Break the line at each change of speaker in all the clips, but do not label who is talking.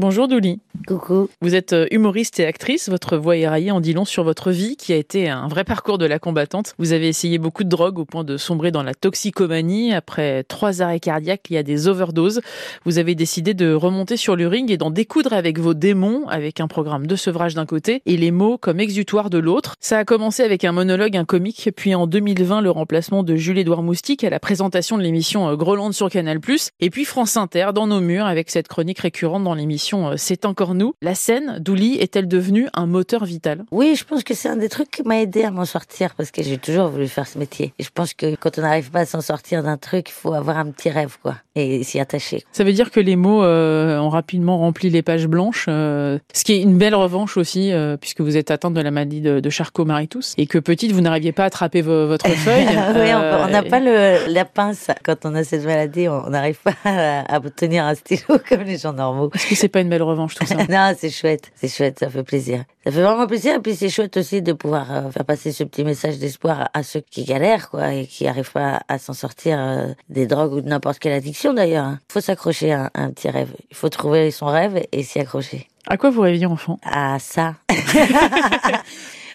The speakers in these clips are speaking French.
Bonjour Douli.
Coucou.
Vous êtes euh, humoriste et actrice. Votre voix éraillée en dit long sur votre vie qui a été un vrai parcours de la combattante. Vous avez essayé beaucoup de drogues au point de sombrer dans la toxicomanie. Après trois arrêts cardiaques, il y a des overdoses. Vous avez décidé de remonter sur le ring et d'en découdre avec vos démons, avec un programme de sevrage d'un côté et les mots comme exutoire de l'autre. Ça a commencé avec un monologue, un comique, puis en 2020 le remplacement de Jules-Édouard Moustique à la présentation de l'émission euh, Groland sur Canal+, et puis France Inter dans nos murs avec cette chronique récurrente dans l'émission euh, C'est encore nous. La scène, Douli, est-elle devenue un moteur vital?
Oui, je pense que c'est un des trucs qui m'a aidé à m'en sortir parce que j'ai toujours voulu faire ce métier. Et je pense que quand on n'arrive pas à s'en sortir d'un truc, il faut avoir un petit rêve, quoi, et s'y attacher.
Ça veut dire que les mots euh, ont rapidement rempli les pages blanches, euh, ce qui est une belle revanche aussi, euh, puisque vous êtes atteinte de la maladie de, de Charcot-Marie-Tous, et que petite, vous n'arriviez pas à attraper vo- votre feuille.
oui,
Euh,
on n'a pas le, la pince quand on a cette maladie, on n'arrive pas à, à tenir un stylo comme les gens normaux.
Est-ce que c'est pas une belle revanche tout ça
non, c'est chouette, c'est chouette, ça fait plaisir. Ça fait vraiment plaisir, et puis c'est chouette aussi de pouvoir euh, faire passer ce petit message d'espoir à, à ceux qui galèrent, quoi, et qui arrivent pas à, s'en sortir euh, des drogues ou de n'importe quelle addiction d'ailleurs. hein. Il faut s'accrocher à un, à un petit rêve. Il faut trouver son rêve et s'y accrocher.
À quoi vous rêviez enfant?
À ça.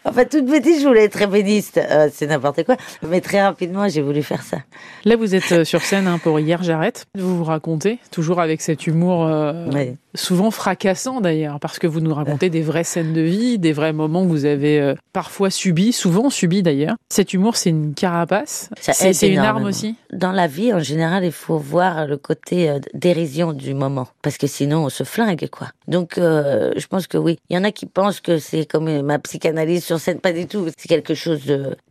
Enfin, toute petite, je voulais être ébéniste. Euh, c'est n'importe quoi. Mais très rapidement, j'ai voulu faire ça.
Là, vous êtes euh, sur scène hein, pour Hier J'arrête. Vous vous racontez, toujours avec cet humour euh,
Oui.
souvent fracassant d'ailleurs, parce que vous nous racontez des vraies scènes de vie, des vrais moments que vous avez euh, parfois subis, souvent subis d'ailleurs. Cet humour, c'est une carapace. C'est une arme aussi.
Dans la vie, en général, il faut voir le côté dérision du moment, parce que sinon, on se flingue, quoi. Donc, je pense que oui. Il y en a qui pensent que c'est comme ma psychanalyse sur scène, pas du tout. C'est quelque chose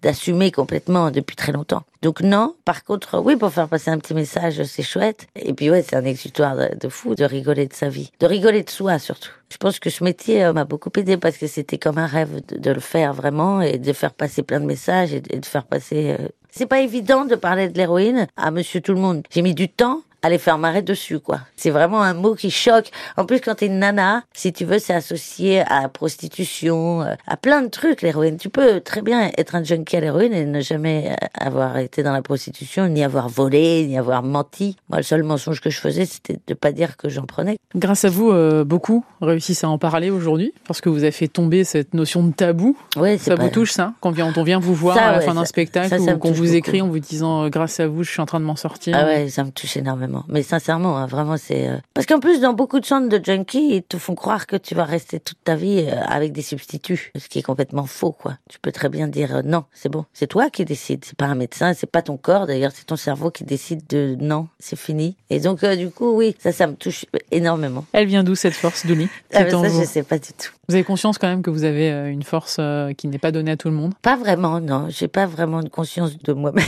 d'assumé complètement depuis très longtemps. Donc non. Par contre, oui, pour faire passer un petit message, c'est chouette. Et puis ouais, c'est un exutoire de, fou de rigoler de sa vie, de rigoler de soi surtout. Je pense que ce métier euh, m'a beaucoup aidé parce que c'était comme un rêve de, le faire vraiment et de faire passer plein de messages et de, et de faire passer. euh, C'est pas évident de parler de l'héroïne à Monsieur Tout le Monde. J'ai mis du temps à les faire marrer dessus, quoi. C'est vraiment un mot qui choque. En plus, quand t'es une nana, si tu veux, c'est associé à la prostitution, euh, à plein de trucs, l'héroïne. Tu peux très bien être un junkie à l'héroïne et ne jamais euh, avoir été dans la prostitution, ni avoir volé, ni avoir menti. Moi, le seul mensonge que je faisais, c'était de pas dire que j'en prenais.
Grâce à vous, euh, beaucoup réussissent à en parler aujourd'hui, parce que vous avez fait tomber cette notion de tabou.
Ouais,
Ça vous touche ça? Quand on vient vous voir
Ça,
à la
ouais,
fin d'un spectacle
ça, ça
ou qu'on vous
beaucoup.
écrit en vous disant grâce à vous, je suis en train de m'en sortir.
Ah ouais, ça me touche énormément. Mais sincèrement, hein, vraiment, c'est... euh, Parce qu'en plus, dans beaucoup de centres de junkies, ils te font croire que tu vas rester toute ta vie euh, avec des substituts, ce qui est complètement faux, quoi. Tu peux très bien dire euh, non, c'est bon. C'est toi qui décides. C'est pas un médecin, c'est pas ton corps. D'ailleurs, c'est ton cerveau qui décide de non, c'est fini. Et donc, du coup, oui, ça, ça me touche énormément.
Elle vient d'où cette force, Douli
Ah, ça,
vous.
je sais pas du tout.
Vous avez conscience quand même que vous avez une force qui n'est pas donnée à tout le monde?
Pas vraiment, non. J'ai pas vraiment de conscience de moi-même.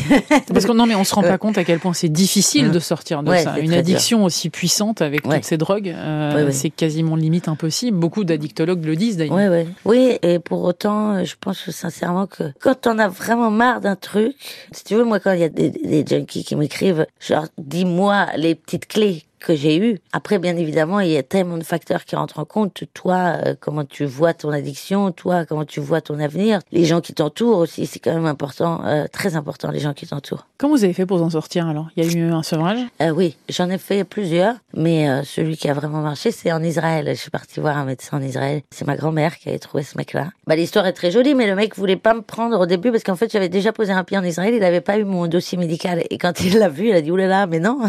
Parce que non, mais on se rend pas compte à quel point c'est difficile de sortir de
Ouais,
ça. Une addiction aussi puissante avec
Ouais.
toutes ces drogues, euh,
Ouais,
c'est quasiment limite impossible. Beaucoup d'addictologues le disent d'ailleurs.
Oui, et pour autant, euh, je pense sincèrement que quand on a vraiment marre d'un truc, si tu veux, moi, quand il y a des, des junkies qui m'écrivent, genre, dis-moi les petites clés que j'ai eues. Après, bien évidemment, il y a tellement de facteurs qui rentrent en compte. Toi, euh, comment tu vois ton addiction, toi, comment tu vois ton avenir? Les gens qui t'entourent aussi, c'est quand même important, euh, très important, les gens qui t'entourent.
Comment vous avez fait pour en sortir alors? Il y a eu un sevrage?
Euh, oui, j'en ai fait plusieurs, mais euh, celui qui a vraiment marché, c'est en Israël. Je suis partie voir un médecin en Israël. C'est ma grand-mère qui avait trouvé ce mec-là. Bah, l'histoire est très jolie, mais le mec voulait pas me prendre au début parce qu'en fait, j'avais déjà posé un pied en Israël. Il avait pas eu mon dossier médical. Et quand il l'a vu, il a dit, oulala, mais non,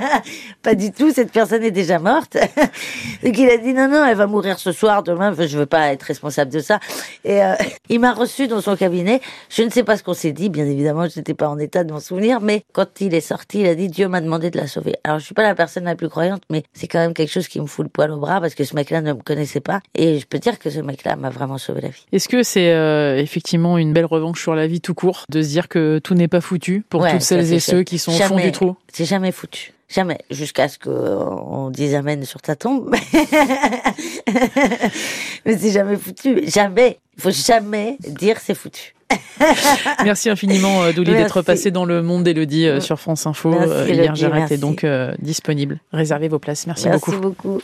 pas du tout, cette personne est déjà morte. Donc il a dit, non, non, elle va mourir ce soir, demain, je veux pas être responsable de ça. Et euh, il m'a reçu dans son cabinet. Je ne sais pas ce qu'on s'est dit, bien évidemment, je n'étais pas en état de m'en souvenir, mais quand il est sorti, il a dit, Dieu m'a demandé de la sauver. Alors je suis pas la personne la plus croyante, mais c'est quand même quelque chose qui me fout le poil au bras parce que ce mec-là ne me connaissait pas. Et je peux dire que ce mec-là m'a vraiment sauvé la vie.
Est-ce que c'est euh, effectivement une belle revanche sur la vie tout court de se dire que tout n'est pas foutu pour
Ouais,
toutes celles et ceux qui sont au fond du trou?
C'est jamais foutu. Jamais. Jusqu'à ce qu'on dise Amen sur ta tombe. Mais c'est jamais foutu. Jamais. Il faut jamais dire c'est foutu.
Merci infiniment, euh, Douli, d'être passé dans le monde d'Elodie euh, sur France Info.
Merci,
Euh, Hier, j'arrête est donc euh, disponible. Réservez vos places. Merci,
Merci
beaucoup.
beaucoup.